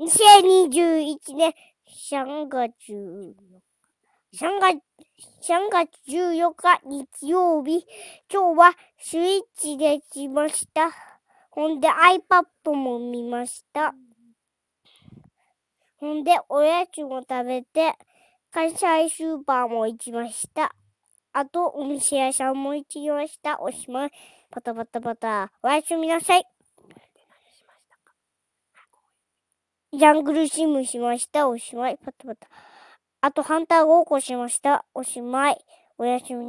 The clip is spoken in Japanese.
2021年3月、3月、3月14日日曜日。今日はスイッチできました。ほんで iPad も見ました。ほんでおやつも食べて、関西スーパーも行きました。あと、お店屋さんも行きました。おしまい。パタパタパタ。おやすみなさい。ジャングルシムしました。おしまい。パタパタ。あと、ハンターごっこしました。おしまい。おやすみ